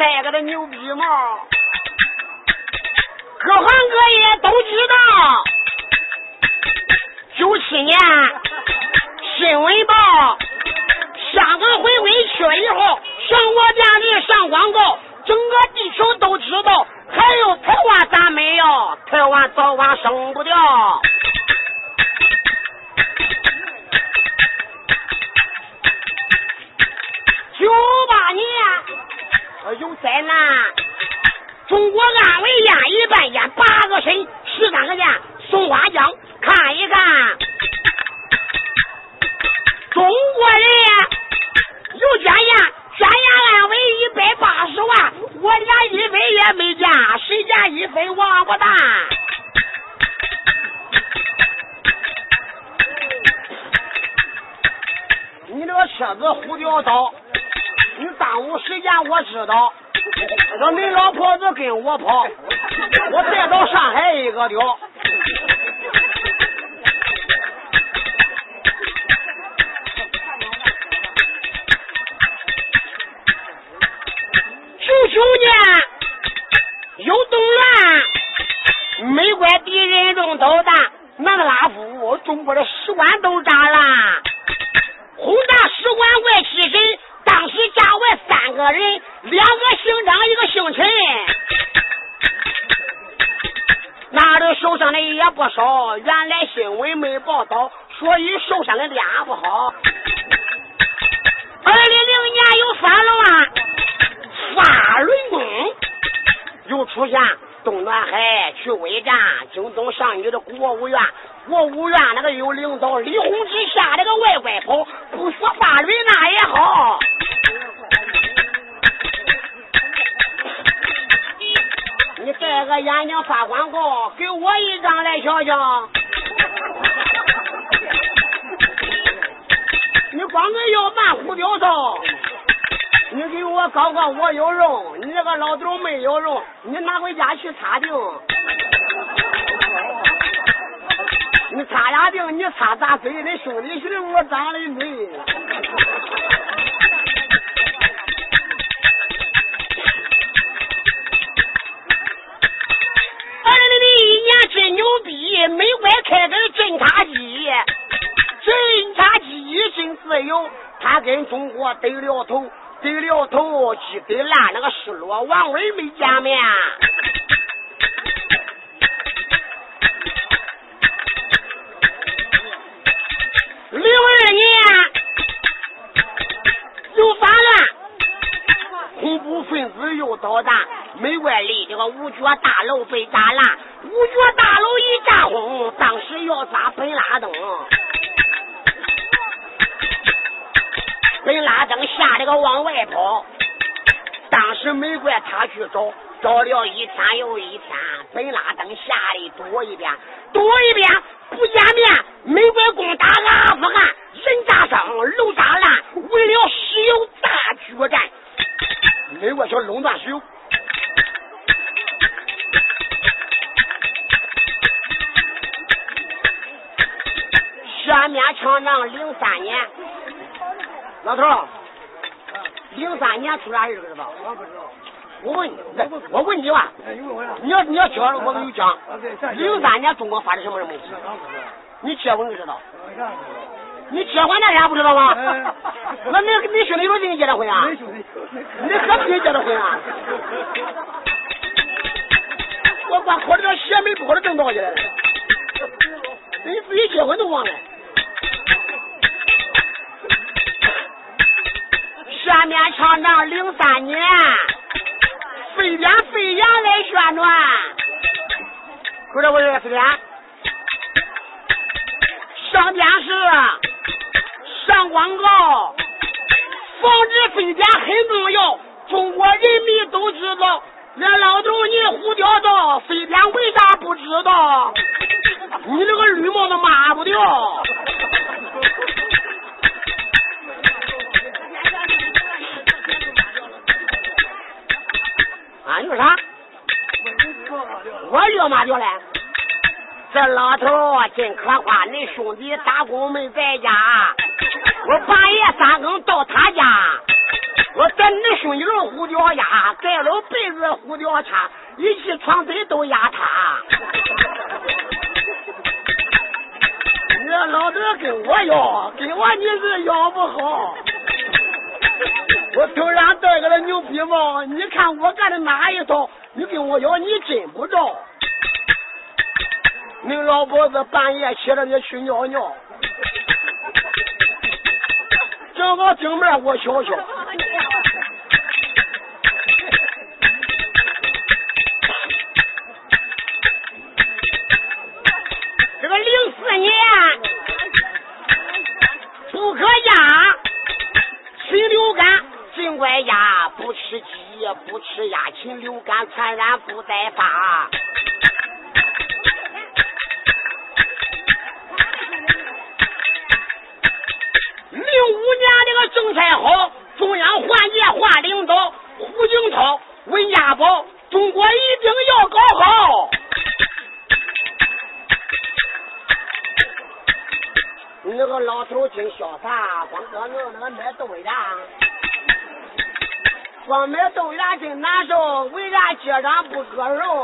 我头上戴个的牛皮帽，各行各业都知道。九七年新闻报，香港回归去了以后，上我电视上广告，整个地球都知道。还有台湾咱没有，台湾早晚生不掉。九八年有灾难，中国安慰烟一半烟八个省十三个县松花江看一看，中国人呀有捐烟，捐烟安慰一百八十万，我连一分也没见，谁家一分王八蛋？你这个车子胡掉刀。时间，我知道。说你老婆子跟我跑，我再到上海一个屌。九九年有动乱，美国敌人用导弹，那个拉夫中国的使馆都自由，他跟中国对了头，对了头，鸡对烂那个失落，王伟没见面。零二年又反乱，恐怖分子又捣蛋，美国里这个五角大楼被炸烂。五角大楼一炸轰，当时要砸本拉登，本拉登吓得个往外跑。当时美国他去找，找了一天又一天，本拉登吓得躲一边，躲一边不见面。美国攻打阿富汗，人炸伤，楼炸烂，为了石油大决战，美国想垄断石油。全面强仗零三年，老头零三年出啥事知不知道？我不知道。我问你，我问你吧。你要你要讲，我给你讲。零三年中国发生什么什么事？你结婚知道？你结婚那天不知道吗？那你你兄弟有跟你结的婚啊？你和谁结的婚啊？我光考这个学没不考这证到去了。你自己结婚都忘了。全面强战零三年，非典肺炎来宣传，可这不是非典？上电视，上广告，防止非典很重要，中国人民都知道。那老头你胡叼道，非典为啥不知道？你这个绿帽子抹不掉。说啥？我热嘛掉了？这老头真可怕！恁兄弟打工没在家，我半夜三更到他家，我在你兄弟呼叫压，盖了被子呼叫插，一起床腿都压塌。你老头跟我要，跟我你是要不好。我头上戴个那牛皮帽，你看我干的哪一套？你跟我要，你真不着。你老婆子半夜起来你去尿尿，正好顶面我瞧瞧。不吃鸭，禽流感传染不再发。零五年这个政策好，中央换届换领导，胡锦涛温家宝，中国一定要搞好。那个老头挺潇洒，光哥那那个卖豆芽，光买豆芽真难受，为啥街上不割肉？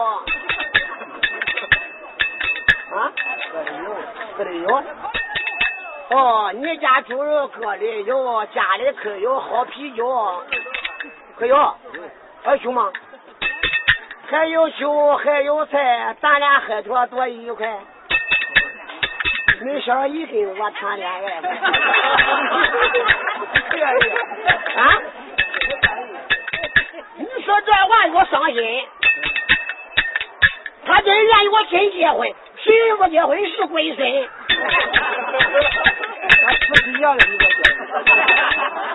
啊？割的有，割的有。哦，你家猪肉割的有，家里可有好啤酒，可有，还有酒吗？还有酒，还有菜，咱俩喝多多愉快。你想一跟我谈恋爱。啊？你说这话我伤心。他真愿意我真结婚，谁不结婚是龟孙。司机样的你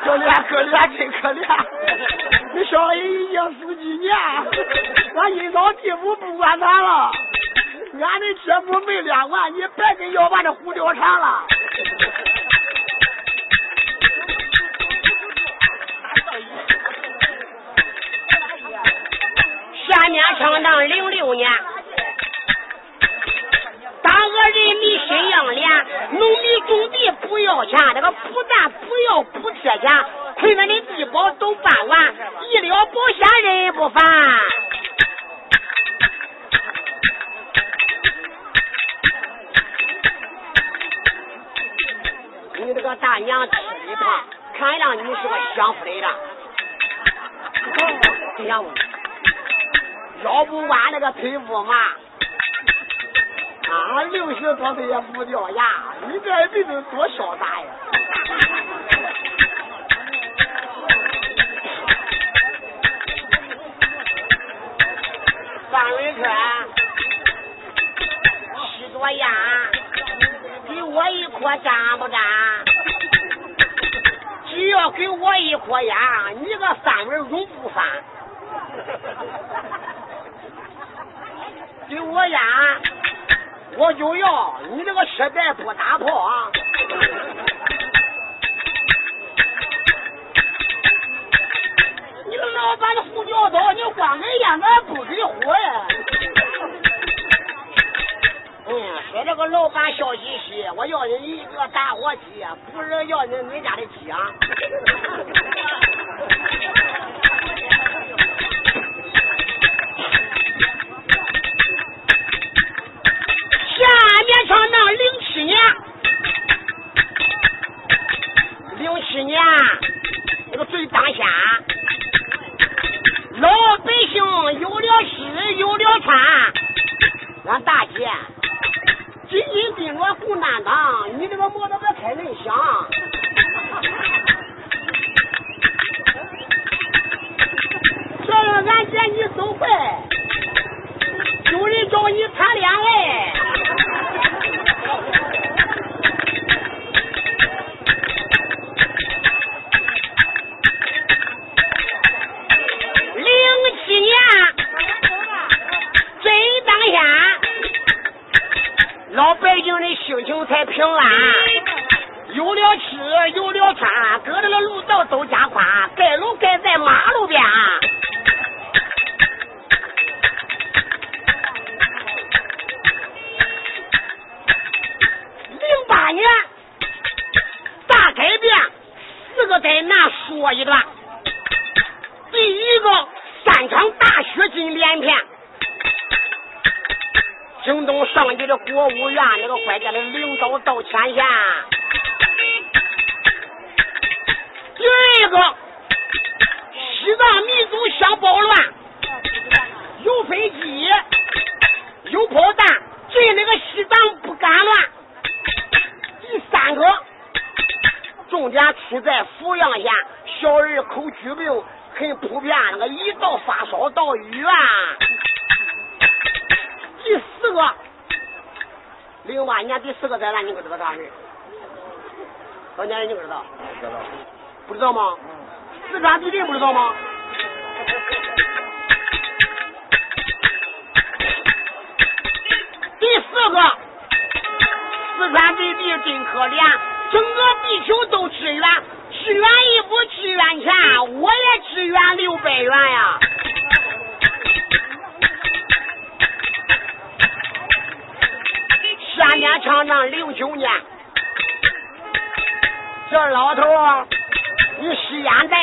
可怜可怜真可怜，你小子已经十几年，俺阴曹地府不管他了，俺的车夫没练完，你别跟要把这胡貂缠了。下面唱到零六年。人民心硬脸，农民种地不要钱，这个不但不要补贴钱，困难的低保都办完，医疗保险人也不烦。你这个大娘吃一趟，看样你是个享福的了。这样，腰不弯那个腿不嘛？啊，六十多岁也不掉牙，你这人子多潇洒呀！范伟春，吸多烟，给我一颗沾不沾？只要给我一颗烟，你个三文永不翻。给我烟。我就要你这个车带不打炮啊！你个老板的胡教导，你光给烟，俺不给火呀！嗯，说这个老板笑嘻嘻，我要你一个打火机，不是要你你家的鸡啊！一年零七年那个最当先老百姓有了吃有了穿俺大姐紧紧盯着共产党你这个摩托车开人响。这俺姐你走费有人找你谈恋爱。我在那说一段，第一个，三场大雪今连片，京东上级的国务院那个国家的领导到前线。第二个，西藏民族想暴乱，有飞机，有炮弹，震那个西藏不敢乱。第三个。重点出在阜阳县，小儿口疾病很普遍，那个一到发烧到医院。第四个，零八年第四个灾难，你可知道啥事？老年人你可？知道。不知道吗？四川地震不知道吗？第四个，四川地震真可怜，整个地球都支援，支援一不支援钱，我也支援六百元呀。下面唱唱零九年，这老头你吸烟戴，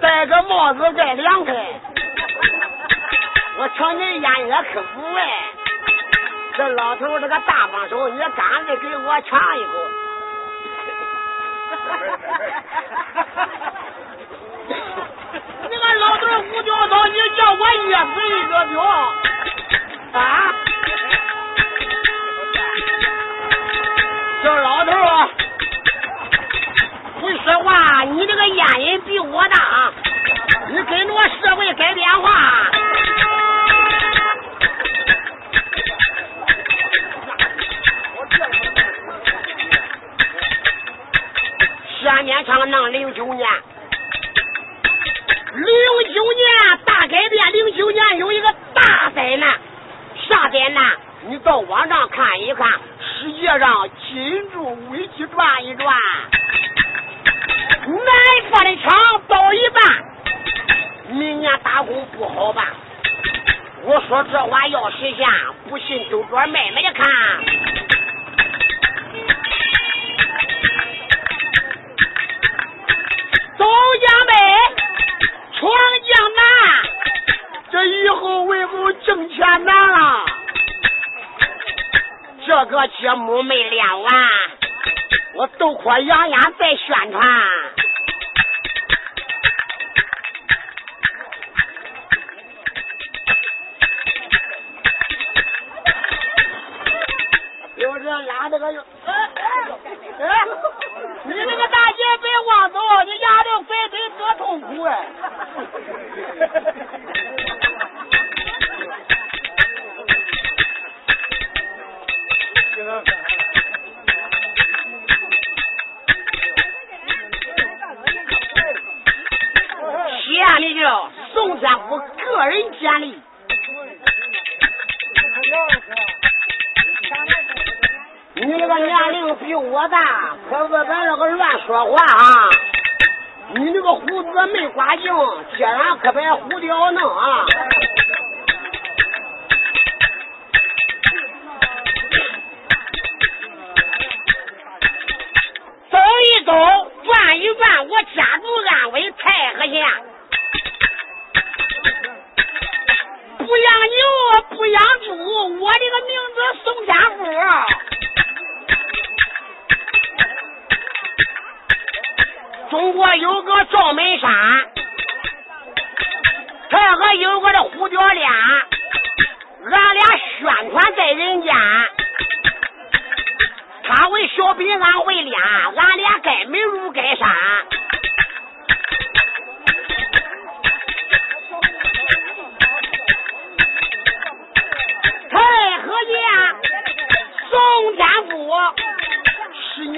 戴个帽子盖凉快。我瞧你烟也可不哎。这老头这个大帮手，你干脆给我尝一口。你个老头胡教头，你叫我噎死一个彪啊！这老头啊！会说话，你这个烟瘾比我大，你跟着我社会改变化。下面唱弄零九年，零九年大改变，零九年有一个大灾难，啥灾难？你到网上看一看，世界上金柱危机转一转。南方的厂到一半，明年打工不好办。我说这话要实现，不信就转妹妹的看。东江北，闯江南，这以后为我挣钱难了。这个节目没练完，我豆壳痒痒在宣传。有人拉这个，哎 哎，你那个大姐别忘走，你压的肥腿多痛苦哎！下面就宋天福个人简历。比我大，可是咱这个乱说话啊！你那个胡子没刮净，街上可别胡掉弄啊！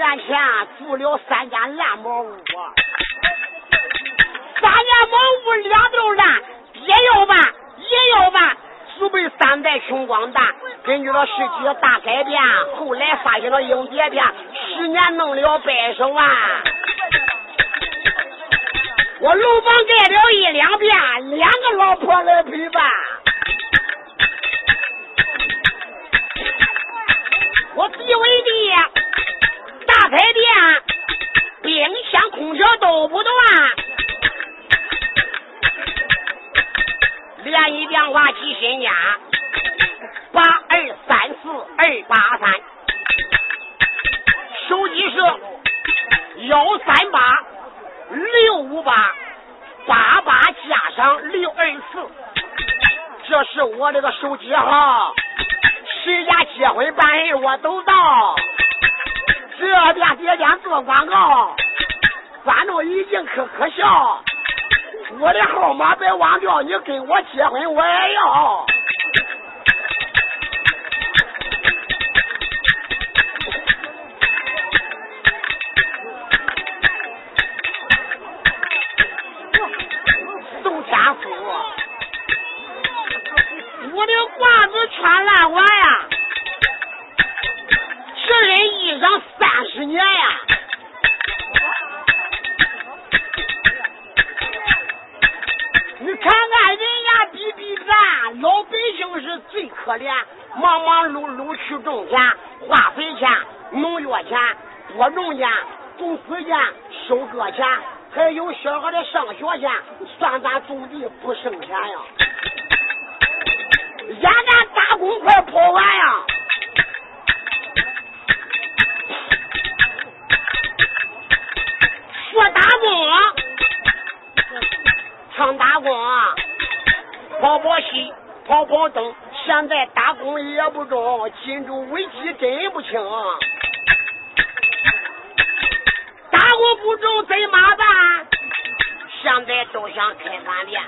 年前住了三间烂茅屋，三间茅屋两栋烂，也要办也要办，祖辈三代穷光蛋。根据了世界大改变，后来发现了硬碟片，十年弄了百十万。我楼房盖了一两遍，两个老婆来陪伴。我地为来店冰箱空调都不断。联系电话记心间八二三四二八三。手机是幺三八六五八八八加上六二四。这是我的个手机号谁家结婚办事我都到。这边爹爹做广告，观众已经可可笑。我的号码别忘掉，你跟我结婚我也要。宋天福，我的褂子穿烂完呀，三十年呀。你看看人家比比咱老百姓是最可怜，忙忙碌碌去种田，化肥钱、农药钱、播种钱、种水钱、收割钱，还有小孩的上学钱，算咱种地不剩钱呀！眼看打工快跑完呀，跑跑戏。跑跑灯，现在打工也不中，金州危机真不轻。打工不中怎么办？现在都想开饭店，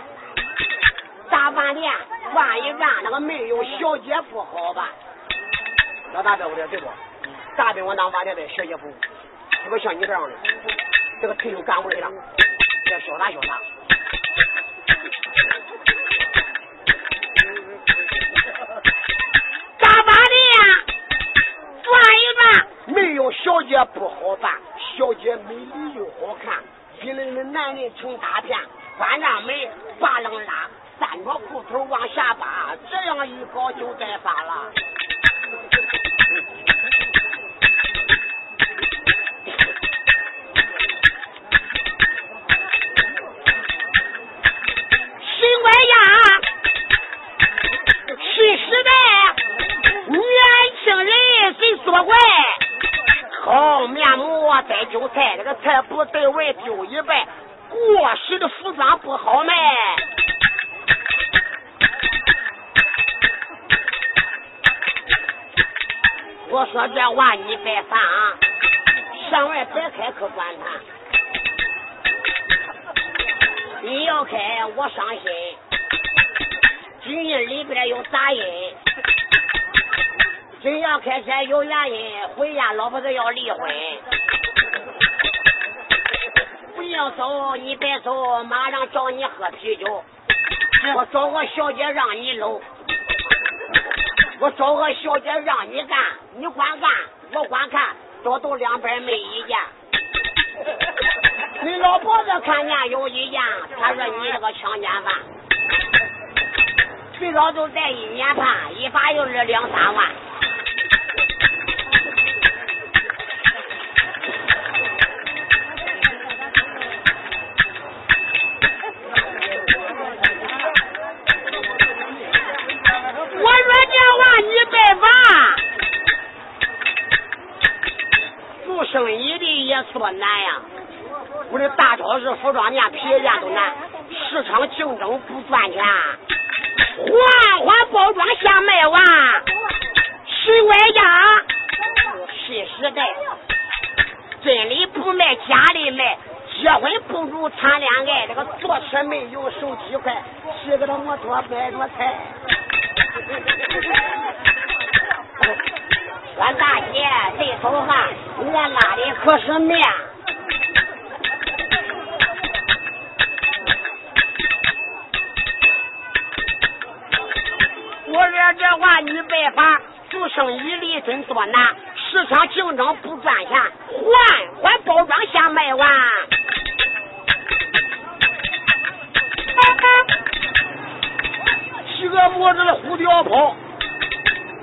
大饭店万一干那个没有小姐不好办。老大对不对？对不？大兵我当饭店的小姐夫，特别像你这样的，这个退休干部来了，要潇洒潇洒。姐不好办，小姐美丽又好看，一类的男人成大片，关上门拔楞拉，三条裤头往下扒，这样一搞就该发了。新官呀，新时代，年轻人谁说怪？好面膜摘韭菜，这个菜不对味丢一半。过时的服装不好卖。我说这话你别烦啊，上外别开可管他。你要开我伤心，今日里边有杂音。真要开车有原因，回家老婆子要离婚。不要走，你别走，马上找你喝啤酒。我找个小姐让你搂，我找个小姐让你干，你管干，我管看，多都两边没意见。你老婆子看见有意见，她说你这个强奸犯，最少都在一年判，一罚就是两三万。服装店、皮鞋店都难，市场竞争不赚钱，换换包装先卖完，新外家，新时代，真理不卖，假的卖，结婚不如谈恋爱，这个坐车没有手机快，骑个摩托买着菜。俺大姐这头发，俺拉的可是面。卖法，做生意里真多难，市场竞争不赚钱，换换包装先卖完。骑个摩托的胡吊跑。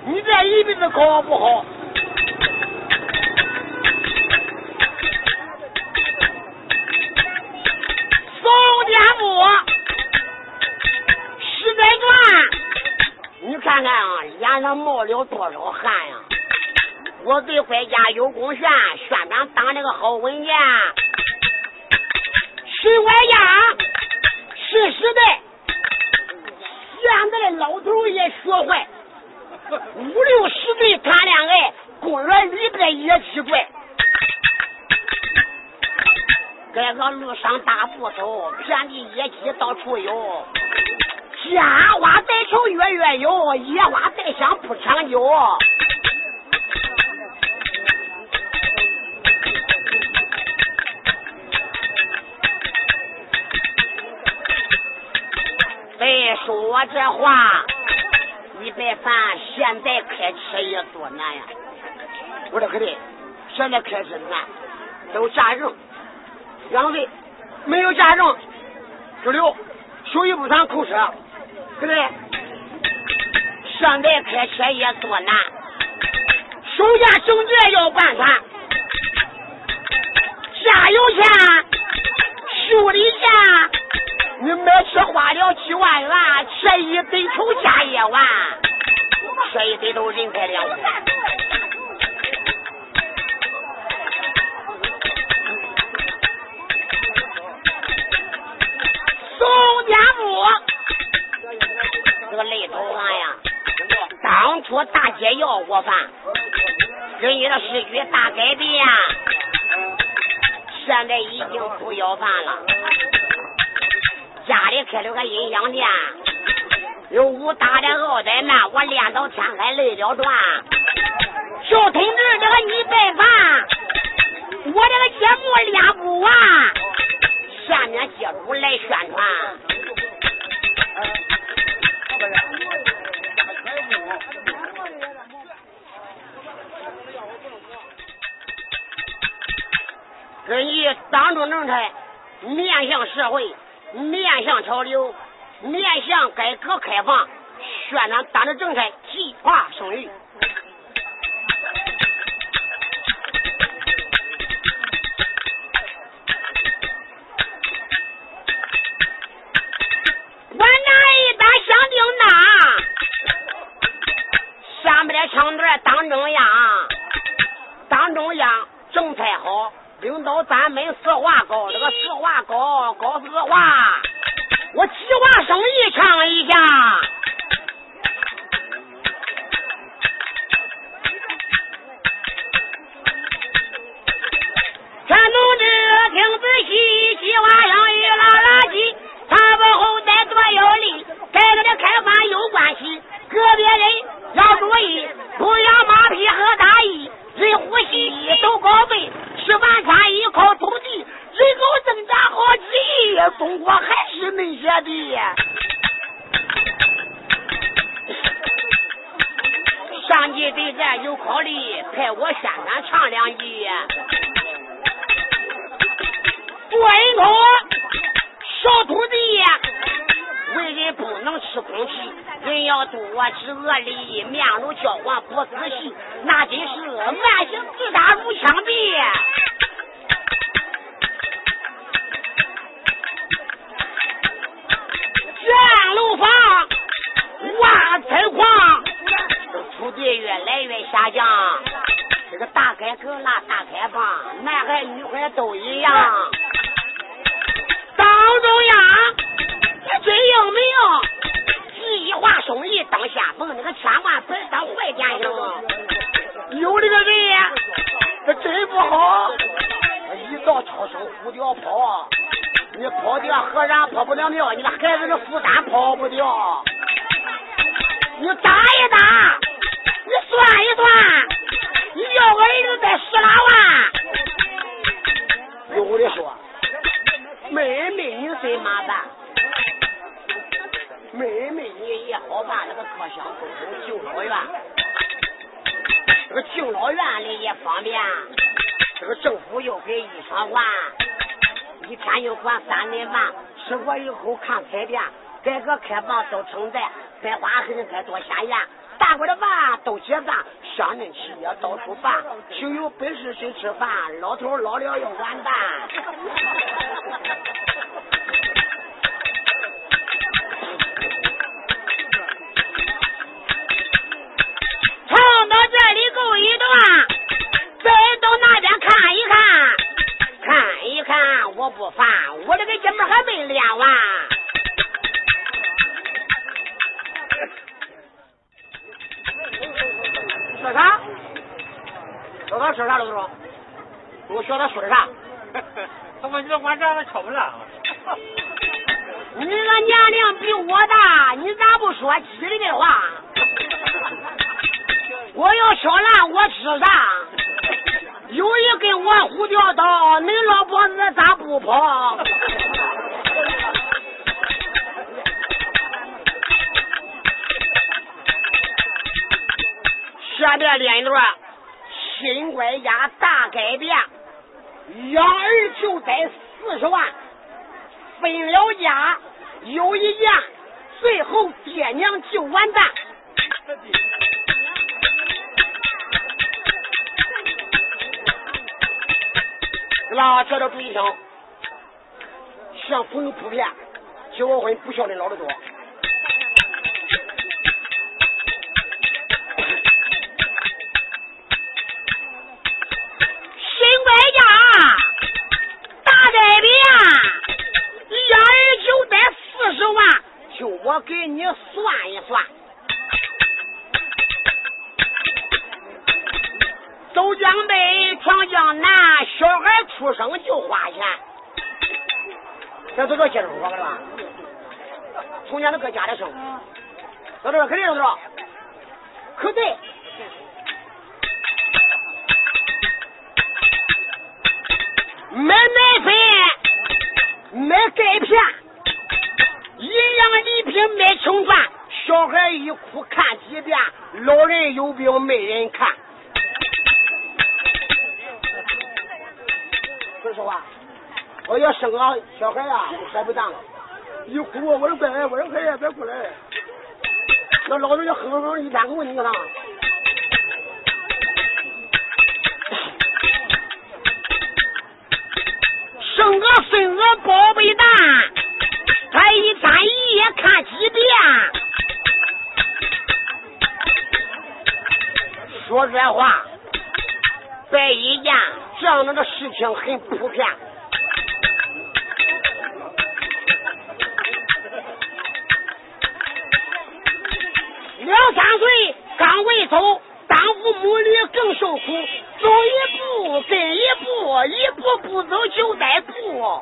你这一辈子搞不好，多少汗呀？我对国家有贡献宣传党的个好文件。是我家是时代现在的老头也学坏五六十岁谈恋爱公园里边也奇怪。改个路上大步走遍地野鸡到处有家花带球月月有，野花带香不长久。再说这话，你别烦现在开车也多难呀！我说可对，现在开车难，都驾证。两岁没有驾证，只留手艺不全扣车，对？现在开车也多难，首先证件要办全，加油钱、修理钱，你买车花了几万元，车一得头加一万，车一得头人财两空。天母，这个累头啊呀！当初大姐要我饭，人家的时局大改变，现在已经不要饭了。家里开了个音响店，有武打的奥特曼，我练到天黑累了断。小同志，这个你拜饭，我这个节目练不完，下面接主来宣传。根据党中政策面向社会，面向潮流，面向改革开放，宣传党的政策计划生育。党中央，党中央政策好。领导咱们实话高，这个实话高，高实话。我计划生育唱一下。妹妹你怎么办？妹妹你也好办，那个各乡沟通敬老院，这个敬老院里也方便，这个政府又给一双万。一天就管三顿饭，吃过以后看彩电，改革开放都称赞，该花还该多鲜艳，大锅的饭都结账，乡镇企业到处办，谁有本事谁吃饭，老头老了要完蛋。唱到这里够一段，再到那边看一看。看一看，我不烦。我这个节目还没练完，说啥？说他说啥了？刘总，我学他说的啥？他说你这晚上还敲不烂。你个年龄比我大，你咋不说吉利的话？我要敲烂我吃啥？有一根我虎吊刀，恁老婆子咋不跑？下边练一段新官家大改变，该四十万，分了家有一样，最后爹娘就完蛋。是吧？这都注意听，像朋友普遍，结过婚不孝的老的多。我给你算一算，走江北闯江南，小孩出生就花钱。这都说接着说吧？从前都搁家里生，到这肯定是说，可对，买奶粉，买钙片。哭看几遍，老人有病没人看。说实话，我要生个小孩啊，舍不当了。一哭，我说乖，我说孩子别哭了。那老人家哼哼一天哭，你看这话，在一见这样的事情很普遍。两三岁刚会走，当父母的更受苦。走一步跟一步，一步不走就得步。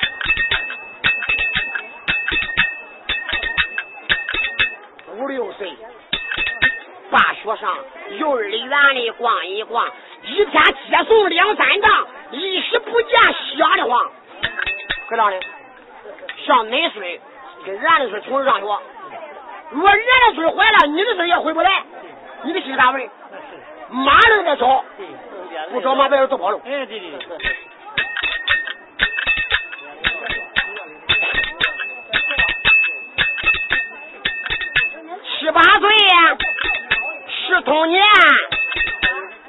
五六岁，学上幼儿园里逛一逛，一天接送两三趟，一时不见瞎的慌。可咋的？上恁岁跟俺的岁同时上学，如果俺的岁坏了，你的岁也回不来，你的心咋回？马路在找，不找马别人走跑路。哎，对对对。童年，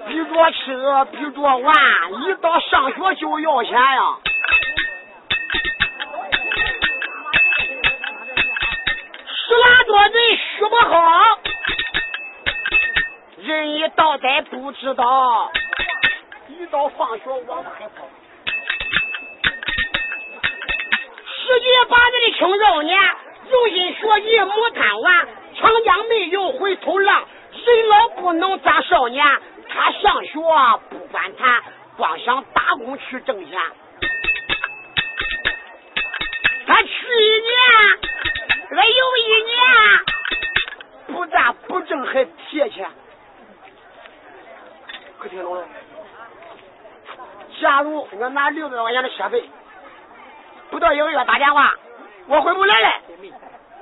比着吃，比着玩，一到上学就要钱呀。十万多人学不好，人一到呆不知道，一到放学往外跑。十几八岁的青少年，用心学习，没贪玩。长江没有回头浪，人老不能当少年。他上学不管谈，光想打工去挣钱。他去一年，他有一年，不但不挣，还贴钱。可听懂了？假如我拿六百块钱的学费，不到一个月打电话，我回不来了，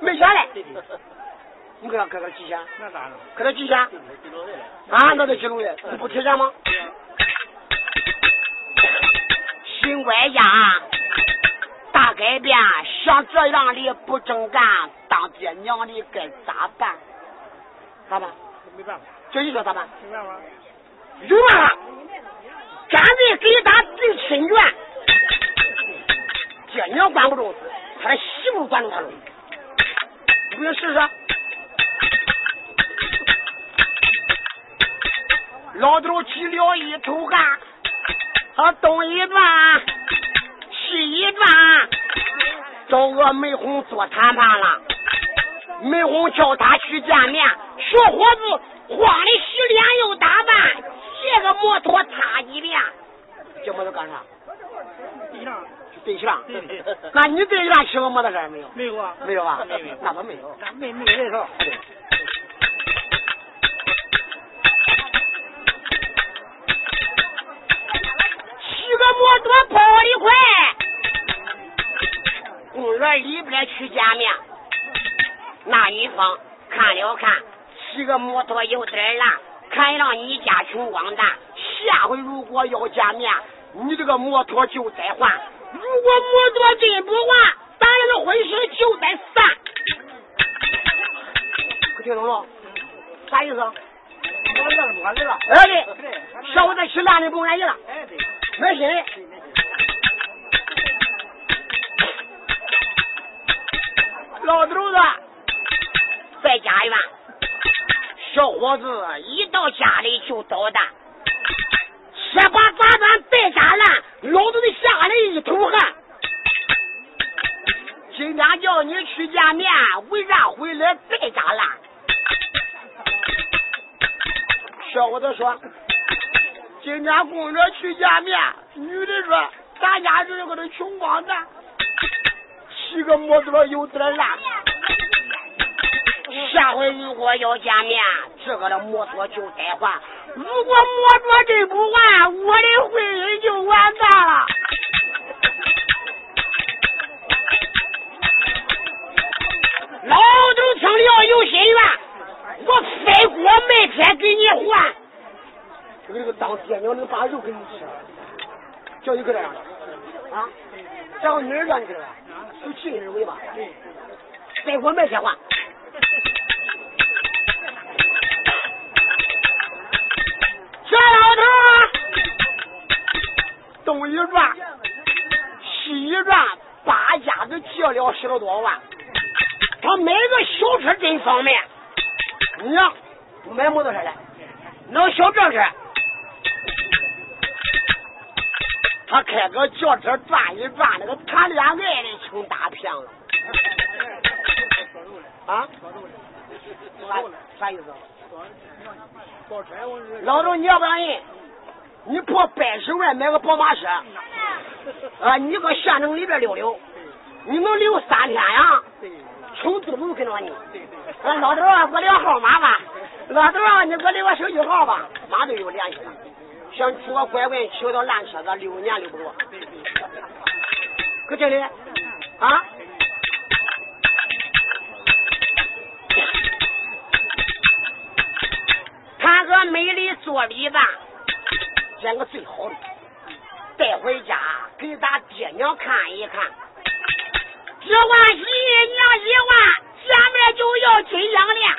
没钱了。你给他给他几千？那咋弄？给他几千？啊，那得记录的，你不贴钱吗？新官家大改变，像这样的不正干，当爹娘的该咋办？咋办？没办法。这你说咋办？没办法。有办法，干脆给他定亲眷，爹娘管不住，他的媳妇管住他了，你不信试试？老头起了一头汗，他东一转，西一转，找个梅红做谈判了。梅红叫他去见面，小伙子慌的洗脸又打扮，急借个摩托擦几遍，这摩托干啥？对象。对象。那你对象骑过摩托车没有？没有啊。没有啊？没有。那都没有。那没没这事。骑跑得快，公园里边去见面，那一方看了看，骑个摩托有点烂，看让你家穷光蛋。下回如果要见面，你这个摩托就得换。如果摩托真不换，咱俩的婚事就得散。可听懂了？啥意思？我认不完了。哎对，小伙子骑烂的不愿意了。哎对。没心老头子在家院，小伙子一到家里就捣蛋，先把炸弹带家烂，老头子吓得一头汗。今天叫你去见面，为啥回来带家烂？小伙子说。今天公着去见面，女的说咱家就是个穷光蛋，骑个摩托有点烂。下回如果要见面，这个的摩托就得换。如果摩托真不换，我的婚姻就完蛋了。老头听了有心愿，我飞锅卖天给你换。这个当爹娘能把肉给你吃，叫你搁这样的啊？叫你儿让你搁这，就尽人为吧。再给我卖些话。这老头东一转西一转，八家子借了十来多万。他买个小车真方便，你呀不买摩托车了，弄小轿车。他开个轿车转一转，那个谈恋爱的成大片了。啊？啥啥意思？老头，你要不让人，你破百十万买个宝马车，啊，你搁县城里边溜溜，你能溜三天呀？穷都能跟着你。啊，老头啊，给我留号码吧。老头啊，你给我留个手机号吧，马上就有联系了。想娶个乖乖，娶到烂车子，六年溜不着。搁这里啊？看个美丽做礼的，捡个最好的，带回家给咱爹娘看一看。这万喜娘一万，见面就要金项链。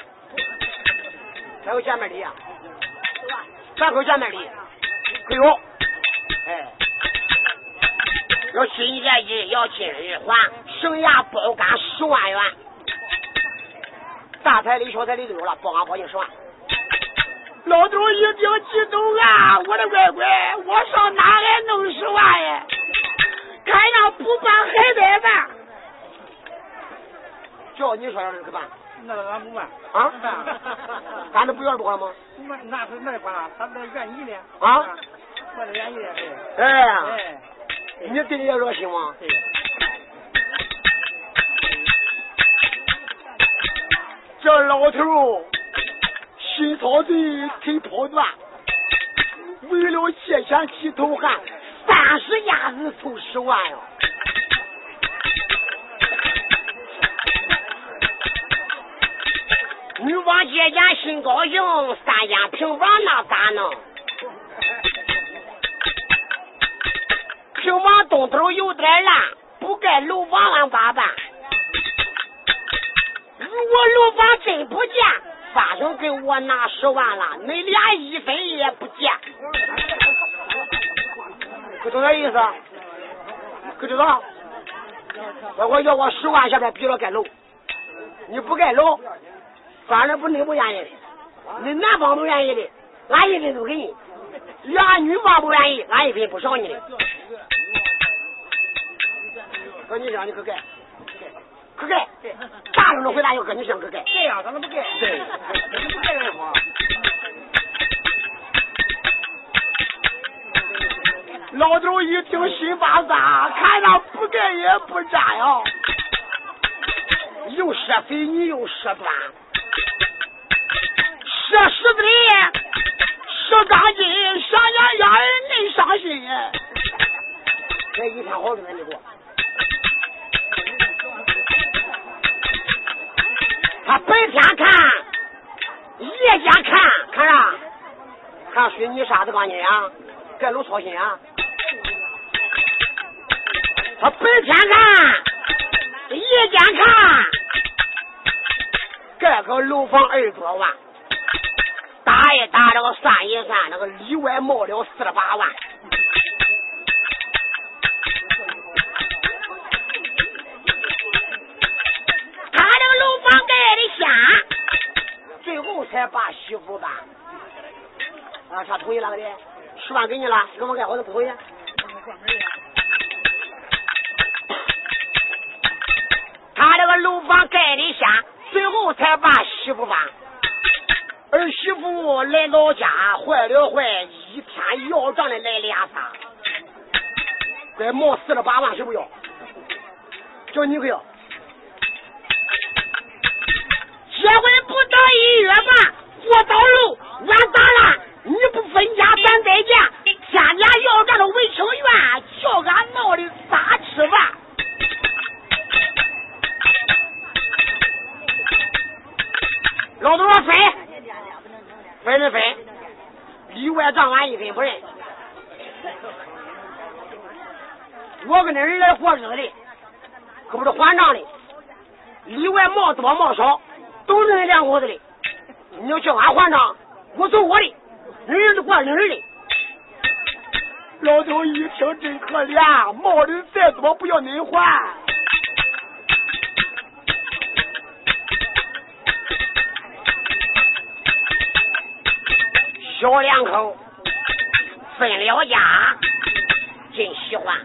还有见面礼啊？啥口见面礼？可有，哎，要新年日要今日还，剩下包干十万元，大彩礼小彩礼都有了，包干包进十万。老头一听激动啊！我的乖乖，我上哪来弄十万呀？看样不办还得办，叫你说让人去办。那俺不办啊？咱这不愿多了吗？那那是那管了，他那愿意的啊。哎。呀。你对你也热心吗？对。这老头心操贼，腿跑断，为了借钱起头汗，三十下子凑十万呀！女王借钱心高兴，三间平房那咋弄？东头有点烂，不盖楼房俺咋办？如果楼房真不建，发生给我拿十万了，恁俩一分也不见。不懂这意思？不知道？我我要我十万下边逼着盖楼，你不盖楼？反正不恁不愿意的，恁男方不愿意的，俺一分都给你；俩女方不愿意，俺一分不少你的。哥，你想你可盖，可盖，大声的回答要哥，你想可盖？盖呀，咱们不盖。对，不盖干什么？老头一听心发酸，看他不干也不沾呀，又说肥你又说短，说实子的，说钢筋，上眼眼恁伤心。这一天好日子没过，他白天看，夜间看，看啥？看水泥沙子钢筋啊，盖楼操心啊。他白天看，夜间看，盖个楼房二十多万，打一打这个算一算，那个里外冒了四十八万。房盖的先，最后才把媳妇搬。啊，啥同意了个的？十万给你了，给我盖好的不同意？他这个楼房盖的先，最后才把媳妇搬。儿媳妇来老家坏了坏，一天要账的来俩仨，该冒四十八万是不要？叫你不要。结婚不到一月半，我到楼，俺咋了？你不分家，咱再见。天天要这的围城院，叫俺闹的咋吃饭？老多少分？分没分？里外账俺一分不认。我跟那人来过日子的，可不是还账的。里外冒多冒少，都是恁两口子的。你要叫俺还账，我走我的，恁人是过恁儿的。老头一听真可怜，冒的再多不要恁还。小两口分了家，真喜欢。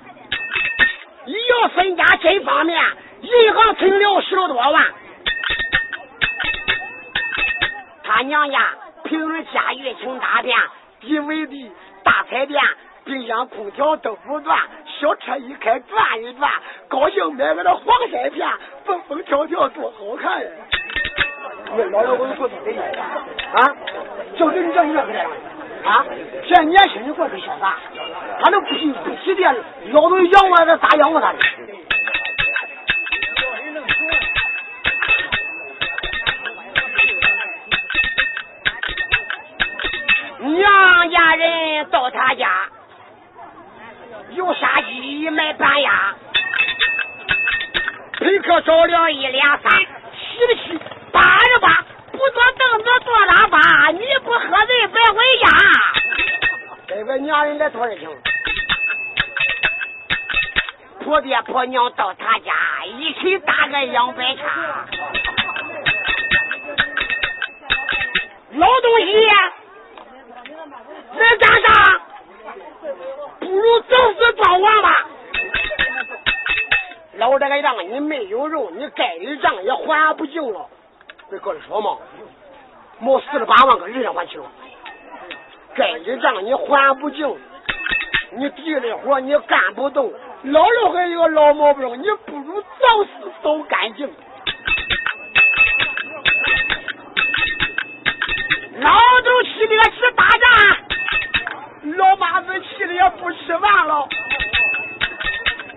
要分家真方便，银行存了十多万。他娘家平日家具清大片，地位的大彩电，冰箱空调都不断，小车一开转一转，高兴买个那黄色片，蹦蹦跳跳多好看呀！你老了我都过得得啊！就这你这你这个啊！现在年轻人过得潇洒，他都不信不起的，老都养我，他咋养活他的？有杀鸡买半鸭，陪客找了一两仨，气的气，扒着扒，不坐凳子坐喇叭，你不喝醉别回家。这个娘人来多热情，婆爹婆娘到他家，一起打个洋白叉，老东西。在干啥？不如早死早亡吧。老这个账你没有肉，你该的账也还不净了。这搁这说嘛，冒四十八万个人还清了，该的账你还不净，你地里活你干不动，老了还有个老毛病，你不如早死早干净。老头气的是大战，老妈子气的也不吃饭了。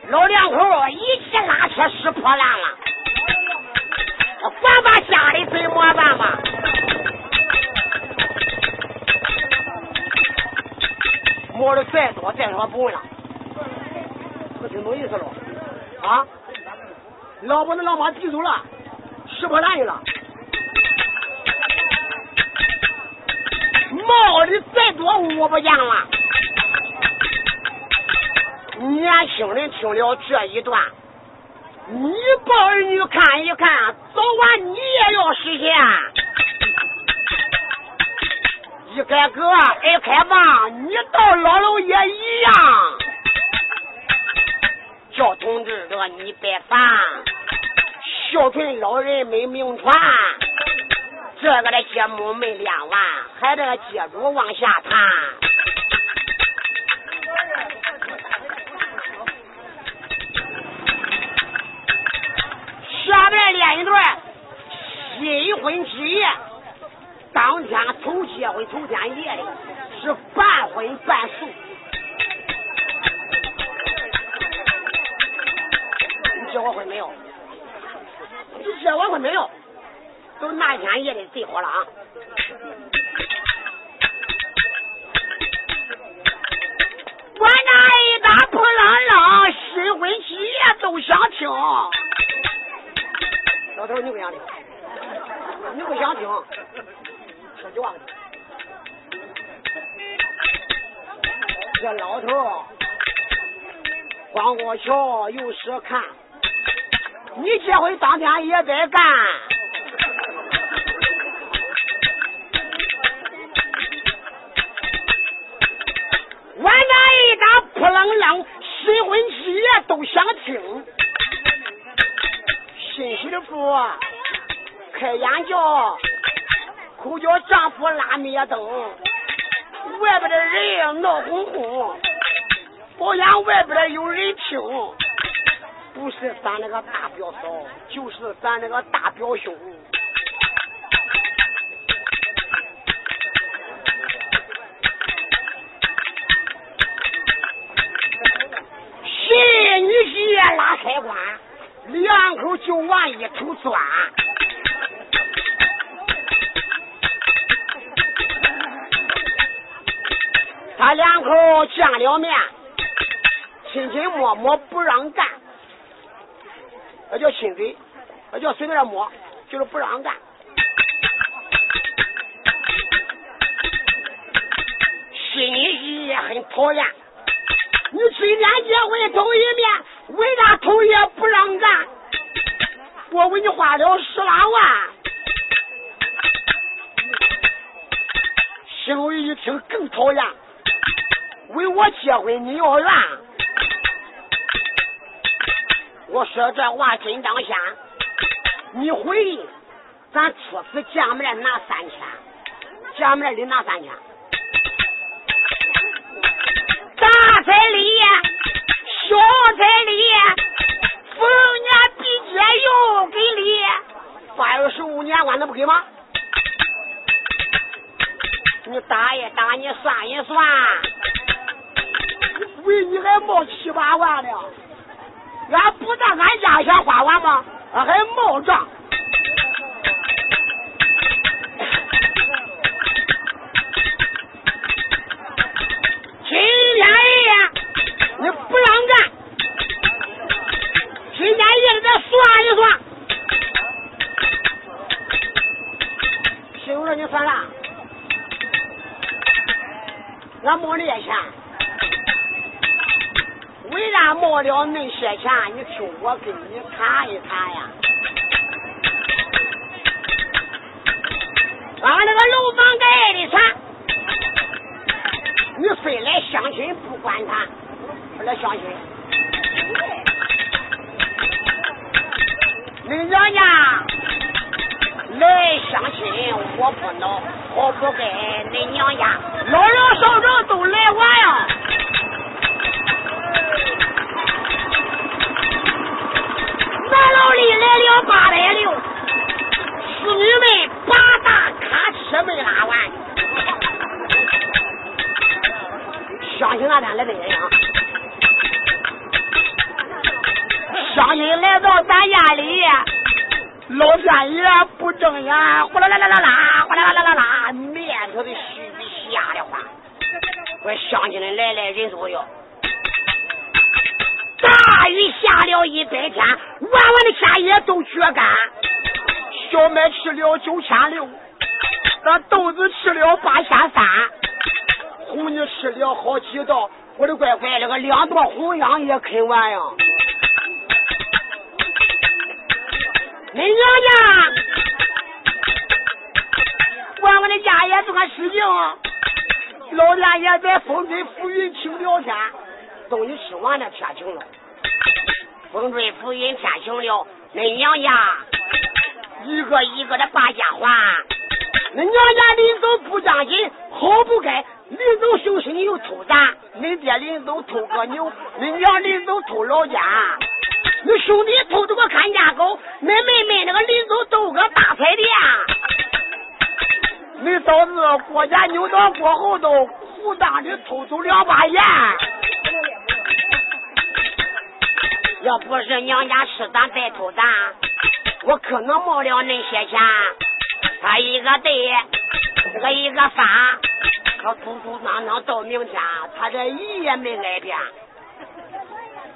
老两口一起拉车拾破烂了，管把家里怎么办吧？摸的再多再说不问了，不听懂意思了啊？老婆子老妈提走了，拾破烂去了。冒的再多我不见了。年轻人听了这一段，你抱儿女看一看，早晚你也要实现。一改革，二开放，你到老了也一样。叫同志的你别烦，孝顺老人没名传。这个的节目没练完还得接着往下谈下面练一段新婚之夜当天头结婚头天夜里是半荤半素你结过婚没有？你结过婚没有？都那天夜的最好了啊！我那一打破浪浪，新婚喜宴都想听。老头，你不想听？你不想听？说句话。这老头光过桥有事看，你结婚当天也得干。开眼叫，口叫丈夫拉灭灯，外边的人闹哄哄，好像外边的有人听，不是咱那个大表嫂，就是咱那个大表兄。新女婿拉开关，两口就往一头钻。他两口见了面，亲亲摸摸不让干，那叫亲嘴，那叫随便摸，就是不让干。心里也很讨厌。你今天结婚头一面，为啥头也不让干？我为你花了十来万。新楼一听更讨厌，为我结婚你要怨？我说这话真当先，你回忆，咱初次见面拿三千，见面得拿三千。大彩礼呀，小彩礼，逢年必节又给礼，八月十五年关能不给吗？你打也打，你算一算，为你还冒七八万呢，俺不但俺家钱花完吗？俺还冒账。啥没了那些钱？你听我跟你谈一谈呀。俺那个楼房盖的钱。你非来相亲不管他，不来相亲。恁娘家来相亲，我不恼，我不该恁娘家八千三。红你吃了好几道，我的乖乖，那个两朵红秧也啃完呀！恁娘家，管我的家也做事情，老天爷在风吹浮云晴了天，等你吃完了天晴了，风吹浮云天晴了，恁娘家一个一个的把家还，恁娘家临走不讲紧，好不该。临走休息，你又偷咱；恁爹临走偷个牛，恁娘临走偷老家。你兄弟偷这个看家狗，恁妹妹那个临走斗个大彩电。恁嫂子过家扭到过后头，裤裆里偷走两把盐。要不是娘家吃咱再偷咱，我可能冒了那些钱。他一个对，这个一个发，可嘟嘟囔囔到明天，他这一也没改变。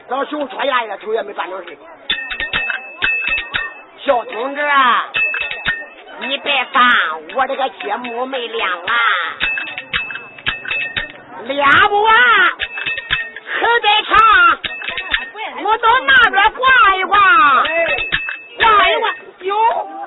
老熊戳牙也头也没办成事。小同志，你别烦，我这个节目没练完，练不完还得唱，我到那边逛一逛，逛一逛，有。